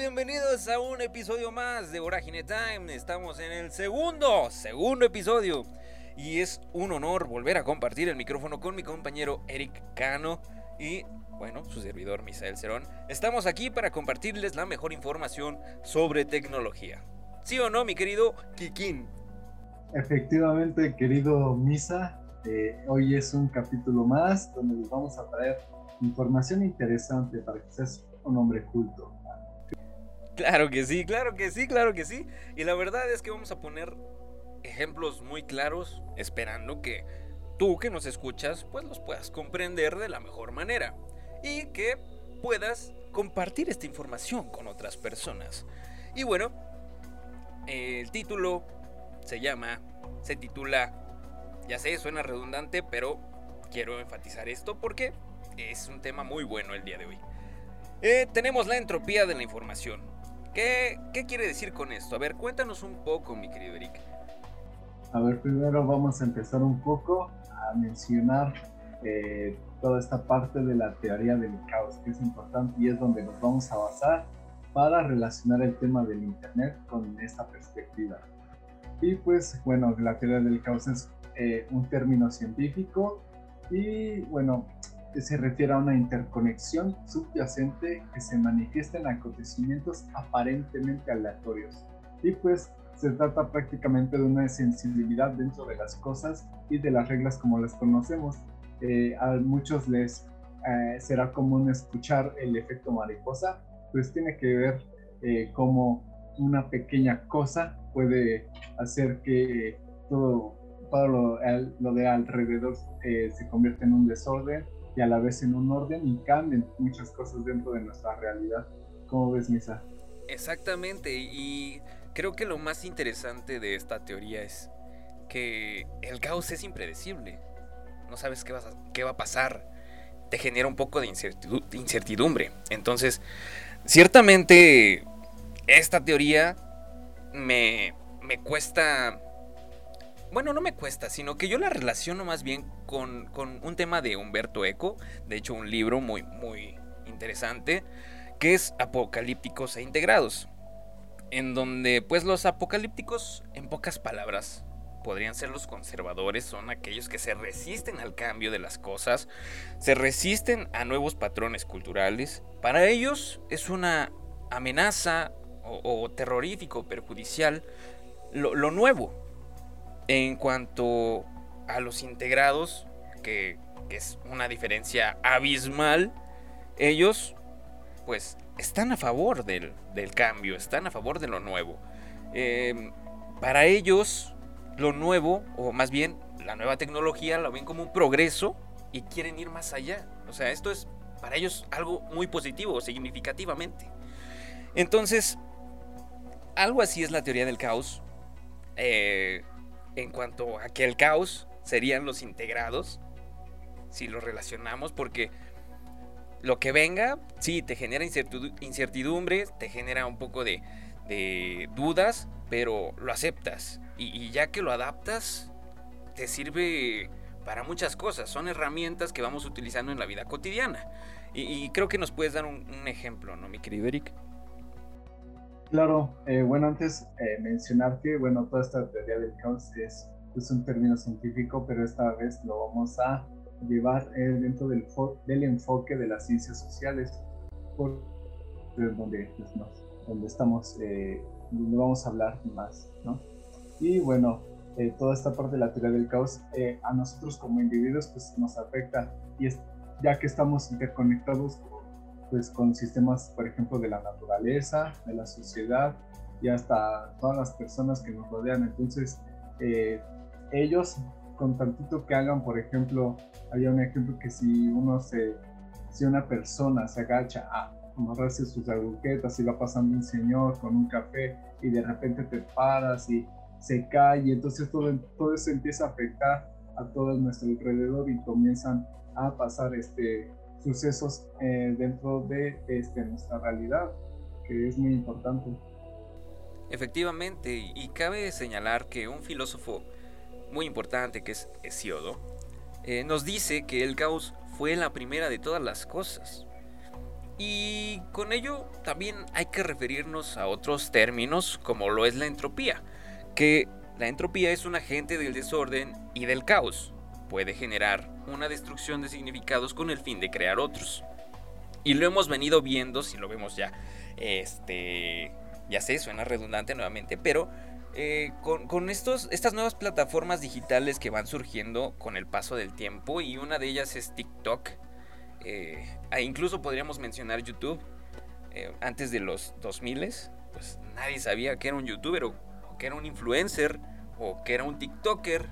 Bienvenidos a un episodio más de Vorágine Time. Estamos en el segundo, segundo episodio. Y es un honor volver a compartir el micrófono con mi compañero Eric Cano y, bueno, su servidor Misael Cerón. Estamos aquí para compartirles la mejor información sobre tecnología. ¿Sí o no, mi querido Kikín? Efectivamente, querido Misa, eh, hoy es un capítulo más donde les vamos a traer información interesante para que seas un hombre culto. Claro que sí, claro que sí, claro que sí. Y la verdad es que vamos a poner ejemplos muy claros, esperando que tú que nos escuchas, pues los puedas comprender de la mejor manera. Y que puedas compartir esta información con otras personas. Y bueno, el título se llama, se titula, ya sé, suena redundante, pero quiero enfatizar esto porque es un tema muy bueno el día de hoy. Eh, tenemos la entropía de la información. ¿Qué, ¿Qué quiere decir con esto? A ver, cuéntanos un poco, mi querido Eric. A ver, primero vamos a empezar un poco a mencionar eh, toda esta parte de la teoría del caos, que es importante y es donde nos vamos a basar para relacionar el tema del Internet con esta perspectiva. Y pues bueno, la teoría del caos es eh, un término científico y bueno, se refiere a una interconexión subyacente que se manifiesta en acontecimientos aparentemente aleatorios. Y pues se trata prácticamente de una sensibilidad dentro de las cosas y de las reglas como las conocemos. Eh, a muchos les eh, será común escuchar el efecto mariposa, pues tiene que ver eh, cómo una pequeña cosa puede hacer que todo, todo lo, lo de alrededor se convierta en un desorden a la vez en un orden y cambien muchas cosas dentro de nuestra realidad. ¿Cómo ves, Misa? Exactamente, y creo que lo más interesante de esta teoría es que el caos es impredecible. No sabes qué, qué va a pasar. Te genera un poco de incertidumbre. Entonces, ciertamente, esta teoría me, me cuesta bueno, no me cuesta, sino que yo la relaciono más bien con, un tema de Humberto Eco, de hecho un libro muy, muy interesante, que es Apocalípticos e Integrados, en donde pues los apocalípticos, en pocas palabras, podrían ser los conservadores, son aquellos que se resisten al cambio de las cosas, se resisten a nuevos patrones culturales. Para ellos es una amenaza o, terrorífico, perjudicial, lo nuevo, en cuanto a los integrados, que, es una diferencia abismal, ellos pues están a favor del, cambio, están a favor de lo nuevo. Em, para ellos, lo nuevo, o más bien la nueva tecnología, lo ven como un progreso y quieren ir más allá. O sea, esto es para ellos algo muy positivo, significativamente. Entonces, algo así es la teoría del caos. Eh, en cuanto a que el caos serían los integrados, si lo relacionamos, porque lo que venga, sí, te genera incertidumbre, te genera un poco de, dudas, pero lo aceptas. Y, ya que lo adaptas, te sirve para muchas cosas. Son herramientas que vamos utilizando en la vida cotidiana. Y, creo que nos puedes dar un, un ejemplo, ¿no, mi querido Eric? Claro, eh, bueno, antes eh, mencionar que, bueno, toda esta teoría del caos es, es, un término científico, pero esta vez lo vamos a llevar eh, dentro del, del, enfoque de las ciencias sociales, por donde, pues, donde estamos, donde vamos a hablar más, ¿no? Y bueno, toda esta parte de la teoría del caos a nosotros como individuos pues nos afecta y es, ya que estamos interconectados pues con sistemas, por ejemplo, de la naturaleza, de la sociedad y hasta todas las personas que nos rodean. Entonces, eh, ellos, con tantito que hagan, por ejemplo, había un ejemplo que si uno se, si una persona se agacha a amarrarse sus agujetas y va pasando un señor con un café y de repente te paras y se cae y entonces todo, todo eso empieza a afectar a todo nuestro alrededor y comienzan a pasar este, sucesos eh, dentro de este, nuestra realidad, que es muy importante. Efectivamente, y cabe señalar que un filósofo muy importante, que es Hesiodo, eh, nos dice que el caos fue la primera de todas las cosas. Y con ello también hay que referirnos a otros términos como lo es la entropía, que la entropía es un agente del desorden y del caos. Puede generar una destrucción de significados con el fin de crear otros. Y lo hemos venido viendo, si lo vemos ya, este, ya sé, suena redundante nuevamente, pero eh, con, estos, estas nuevas plataformas digitales que van surgiendo con el paso del tiempo, y una de ellas es TikTok, eh, e incluso podríamos mencionar YouTube, eh, antes de los 2000, pues nadie sabía que era un youtuber o, o que era un influencer o que era un TikToker,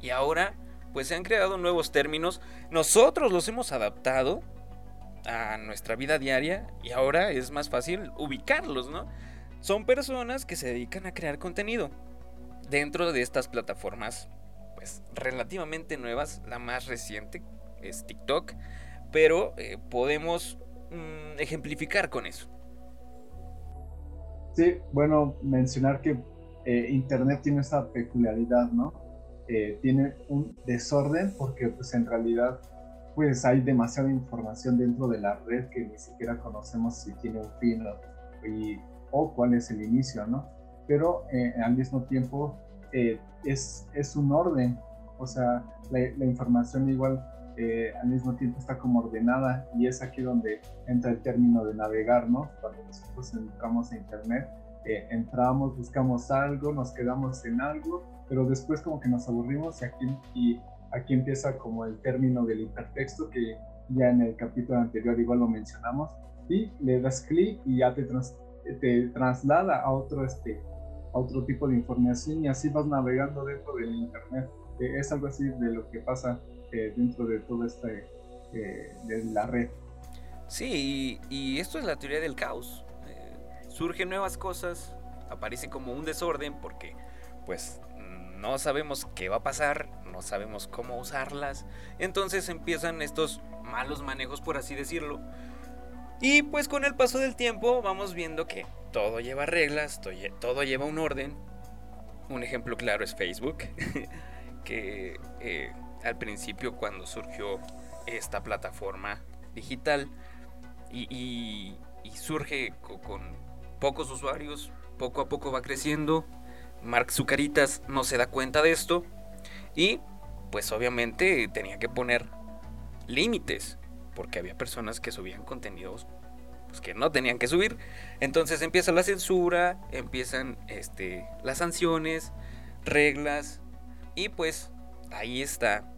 y ahora pues se han creado nuevos términos, nosotros los hemos adaptado a nuestra vida diaria y ahora es más fácil ubicarlos, ¿no? Son personas que se dedican a crear contenido dentro de estas plataformas, pues relativamente nuevas. La más reciente es TikTok, pero eh, podemos mm, ejemplificar con eso. Sí, bueno, mencionar que eh, Internet tiene esa peculiaridad, ¿no? Eh, tiene un desorden porque pues en realidad pues hay demasiada información dentro de la red que ni siquiera conocemos si tiene un fin o, cuál es el inicio, ¿no? Pero eh, al mismo tiempo eh, es, es un orden, o sea, la, información igual eh, al mismo tiempo está como ordenada y es aquí donde entra el término de navegar, ¿no? Cuando nosotros entramos a Internet, entramos, buscamos algo, nos quedamos en algo, pero después como que nos aburrimos y aquí y Aquí empieza como el término del hipertexto que ya en el capítulo anterior igual lo mencionamos y le das clic y ya te, te traslada a otro, este, a otro tipo de información y así vas navegando dentro del internet. Eh, es algo así de lo que pasa eh, dentro de todo este, eh, de la red. Sí, y, y, esto es la teoría del caos. surgen nuevas cosas, aparece como un desorden porque pues no sabemos qué va a pasar, no sabemos cómo usarlas. Entonces empiezan estos malos manejos, por así decirlo. Y pues con el paso del tiempo vamos viendo que todo lleva reglas, todo lleva un orden. Un ejemplo claro es Facebook, que eh, al principio cuando surgió esta plataforma digital y, surge con pocos usuarios, poco a poco va creciendo, Mark Zucaritas no se da cuenta de esto y pues obviamente tenía que poner límites porque había personas que subían contenidos pues, que no tenían que subir. Entonces empieza la censura, empiezan este, las sanciones, reglas y pues ahí está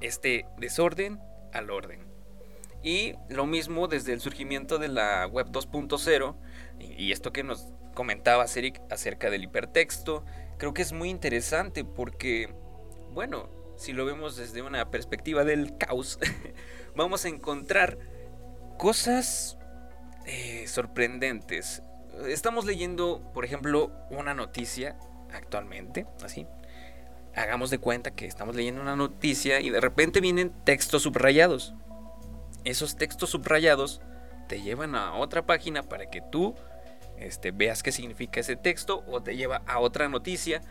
este desorden al orden. Y lo mismo desde el surgimiento de la web 2.0 y esto que nos comentaba Eric acerca del hipertexto, creo que es muy interesante porque, bueno, si lo vemos desde una perspectiva del caos, vamos a encontrar cosas eh, sorprendentes. Estamos leyendo, por ejemplo, una noticia actualmente, así. Hagamos de cuenta que estamos leyendo una noticia y de repente vienen textos subrayados. Esos textos subrayados te llevan a otra página para que tú este, veas qué significa ese texto o te lleva a otra noticia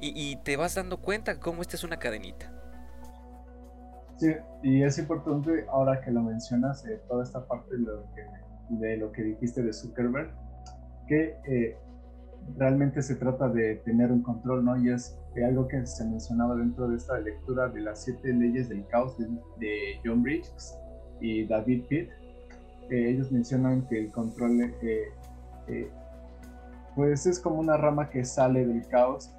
y, te vas dando cuenta cómo esta es una cadenita. Sí, y es importante ahora que lo mencionas, eh, toda esta parte de lo, que, dijiste de Zuckerberg, que eh, realmente se trata de tener un control, ¿no? Y es algo que se mencionaba dentro de esta lectura de las siete leyes del caos de, John Bridges y David Pitt. ellos mencionan que el control eh, pues es como una rama que sale del caos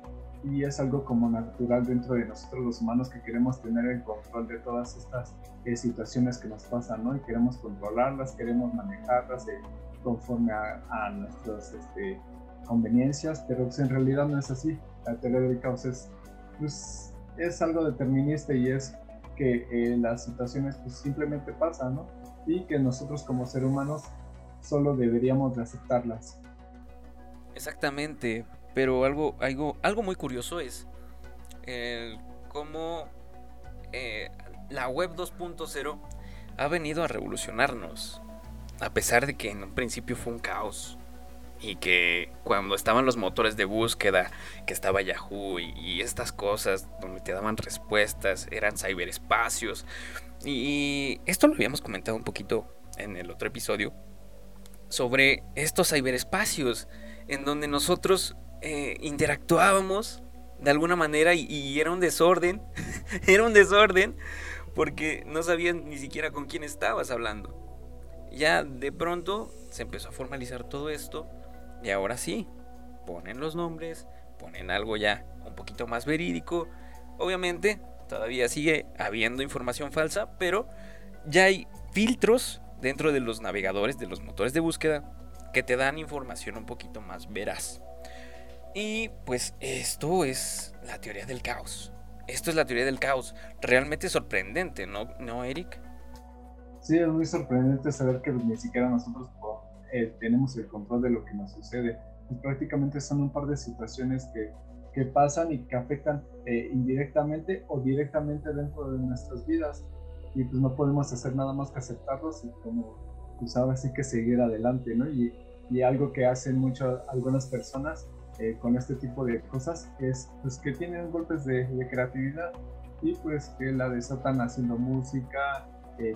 y es algo como natural dentro de nosotros los humanos que queremos tener el control de todas estas eh, situaciones que nos pasan, ¿no? Y queremos controlarlas, queremos manejarlas eh, conforme a, nuestras este, conveniencias, pero pues, en realidad no es así. La teoría del caos es, pues, es algo determinista y es que las situaciones pues simplemente pasan, ¿no? Y que nosotros como seres humanos solo deberíamos de aceptarlas. Exactamente, pero algo, algo, algo muy curioso es cómo eh, la web 2.0 ha venido a revolucionarnos, a pesar de que en un principio fue un caos. Y que cuando estaban los motores de búsqueda, que estaba Yahoo y, y estas cosas donde te daban respuestas, eran ciberespacios. Y esto lo habíamos comentado un poquito en el otro episodio sobre estos ciberespacios en donde nosotros eh, interactuábamos de alguna manera y, era un desorden, era un desorden porque no sabían ni siquiera con quién estabas hablando. Ya de pronto se empezó a formalizar todo esto y ahora sí, ponen los nombres, ponen algo ya un poquito más verídico. Obviamente todavía sigue habiendo información falsa, pero ya hay filtros dentro de los navegadores, de los motores de búsqueda, que te dan información un poquito más veraz. Y pues esto es la teoría del caos. Esto es la teoría del caos. Realmente sorprendente, ¿no, ¿No Eric? Sí, es muy sorprendente saber que ni siquiera nosotros eh, tenemos el control de lo que nos sucede. Y prácticamente son un par de situaciones que, que pasan y que afectan eh, indirectamente o directamente dentro de nuestras vidas. Y pues no podemos hacer nada más que aceptarlos y como pues ahora sí que seguir adelante, ¿no? Y, y algo que hacen mucho algunas personas eh, con este tipo de cosas es pues, que tienen golpes de, creatividad y pues que la desatan haciendo música,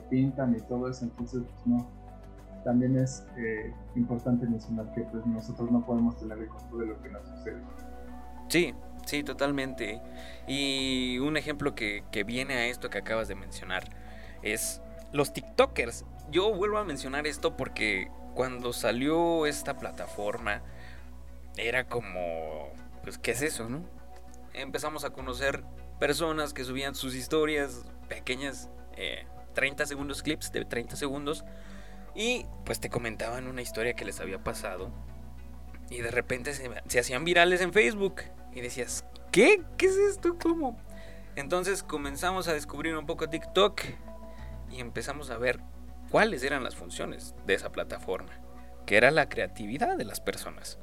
pintan y todo eso, entonces pues, no. También es eh, importante mencionar que pues nosotros no podemos tener el control de lo que nos sucede. Sí, sí, totalmente. Y un ejemplo que, que viene a esto que acabas de mencionar es los TikTokers. Yo vuelvo a mencionar esto porque cuando salió esta plataforma, era como, pues, ¿qué es eso, no? Empezamos a conocer personas que subían sus historias pequeñas, 30 eh, segundos clips de 30 segundos, y pues te comentaban una historia que les había pasado, y de repente se, se hacían virales en Facebook, y decías, ¿qué? ¿Qué es esto? ¿Cómo? Entonces comenzamos a descubrir un poco TikTok y empezamos a ver cuáles eran las funciones de esa plataforma, que era la creatividad de las personas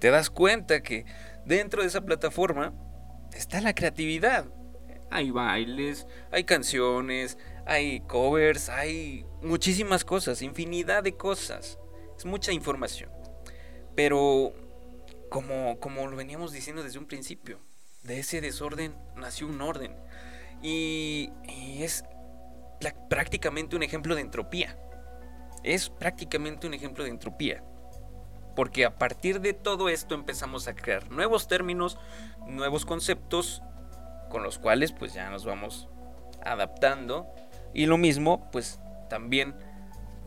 te das cuenta que dentro de esa plataforma está la creatividad. Hay bailes, hay canciones, hay covers, hay muchísimas cosas, infinidad de cosas. Es mucha información. Pero como, como lo veníamos diciendo desde un principio, de ese desorden nació un orden. Y, es prácticamente un ejemplo de entropía. Es prácticamente un ejemplo de entropía porque a partir de todo esto empezamos a crear nuevos términos, nuevos conceptos con los cuales pues ya nos vamos adaptando y lo mismo pues también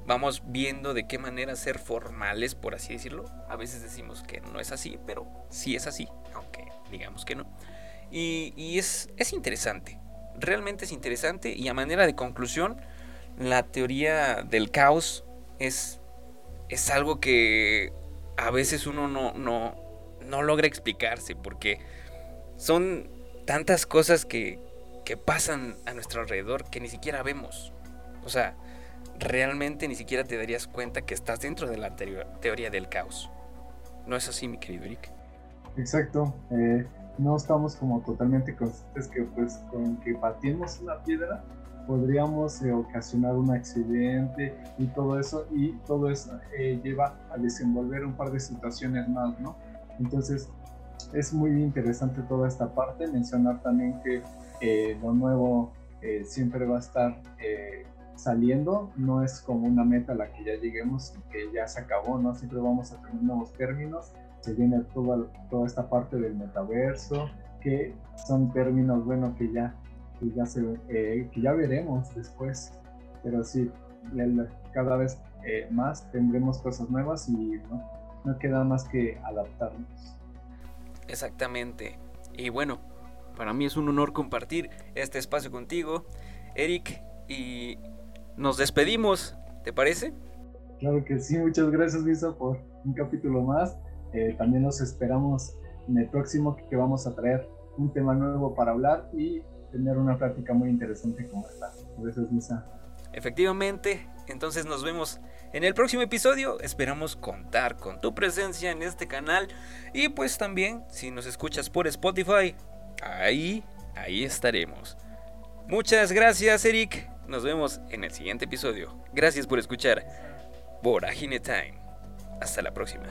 vamos viendo de qué manera ser formales por así decirlo. A veces decimos que no es así, pero sí es así, aunque digamos que no. Y, es, es interesante, realmente es interesante y a manera de conclusión, la teoría del caos es, es algo que a veces uno no, no, no logra explicarse porque son tantas cosas que, que pasan a nuestro alrededor que ni siquiera vemos. O sea, realmente ni siquiera te darías cuenta que estás dentro de la teoría del caos. ¿No es así, mi querido Eric? Exacto. Eh, no estamos como totalmente conscientes que pues con que patimos una piedra podríamos eh, ocasionar un accidente y todo eso, y todo eso eh, lleva a desenvolver un par de situaciones más, ¿no? Entonces, es muy interesante toda esta parte, mencionar también que eh, lo nuevo siempre va a estar saliendo, no es como una meta a la que ya lleguemos y que ya se acabó, ¿no? Siempre vamos a tener nuevos términos, se viene toda, toda esta parte del metaverso, que son términos, bueno, que ya que ya, se, eh, que ya veremos después. Pero sí, cada vez eh, más tendremos cosas nuevas y ¿no? no queda más que adaptarnos. Exactamente. Y bueno, para mí es un honor compartir este espacio contigo, Eric, y nos despedimos, ¿te parece? Claro que sí, muchas gracias Lisa por un capítulo más. Eh, también nos esperamos en el próximo que vamos a traer un tema nuevo para hablar y tener una práctica muy interesante como esta. Efectivamente, entonces nos vemos en el próximo episodio. Esperamos contar con tu presencia en este canal y pues también si nos escuchas por Spotify, ahí, ahí estaremos. Muchas gracias, Eric. Nos vemos en el siguiente episodio. Gracias por escuchar Vorágine Time. Hasta la próxima.